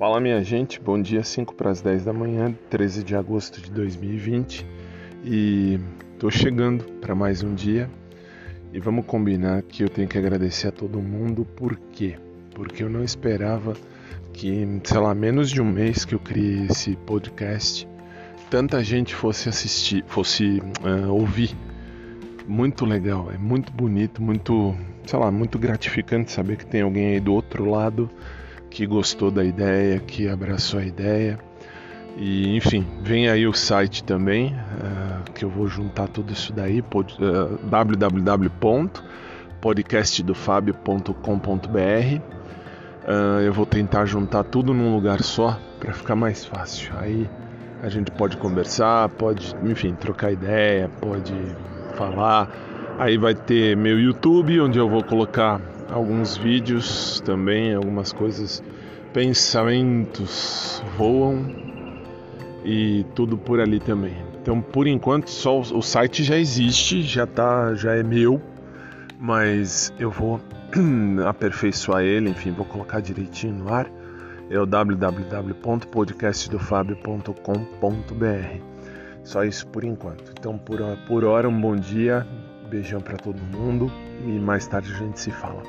Fala minha gente, bom dia 5 para as 10 da manhã, 13 de agosto de 2020 e tô chegando para mais um dia e vamos combinar que eu tenho que agradecer a todo mundo, por quê? Porque eu não esperava que, sei lá, menos de um mês que eu criei esse podcast, tanta gente fosse assistir, fosse uh, ouvir. Muito legal, é muito bonito, muito, sei lá, muito gratificante saber que tem alguém aí do outro lado que gostou da ideia, que abraçou a ideia. E enfim, vem aí o site também, uh, que eu vou juntar tudo isso daí, uh, www.podcastdofabio.com.br. Uh, eu vou tentar juntar tudo num lugar só para ficar mais fácil. Aí a gente pode conversar, pode, enfim, trocar ideia, pode falar. Aí vai ter meu YouTube, onde eu vou colocar alguns vídeos também, algumas coisas, pensamentos voam e tudo por ali também. Então, por enquanto, só o site já existe, já tá, já é meu, mas eu vou aperfeiçoar ele, enfim, vou colocar direitinho no ar. É o www.podcastdofabio.com.br. Só isso por enquanto. Então, por, por hora, um bom dia, beijão para todo mundo e mais tarde a gente se fala.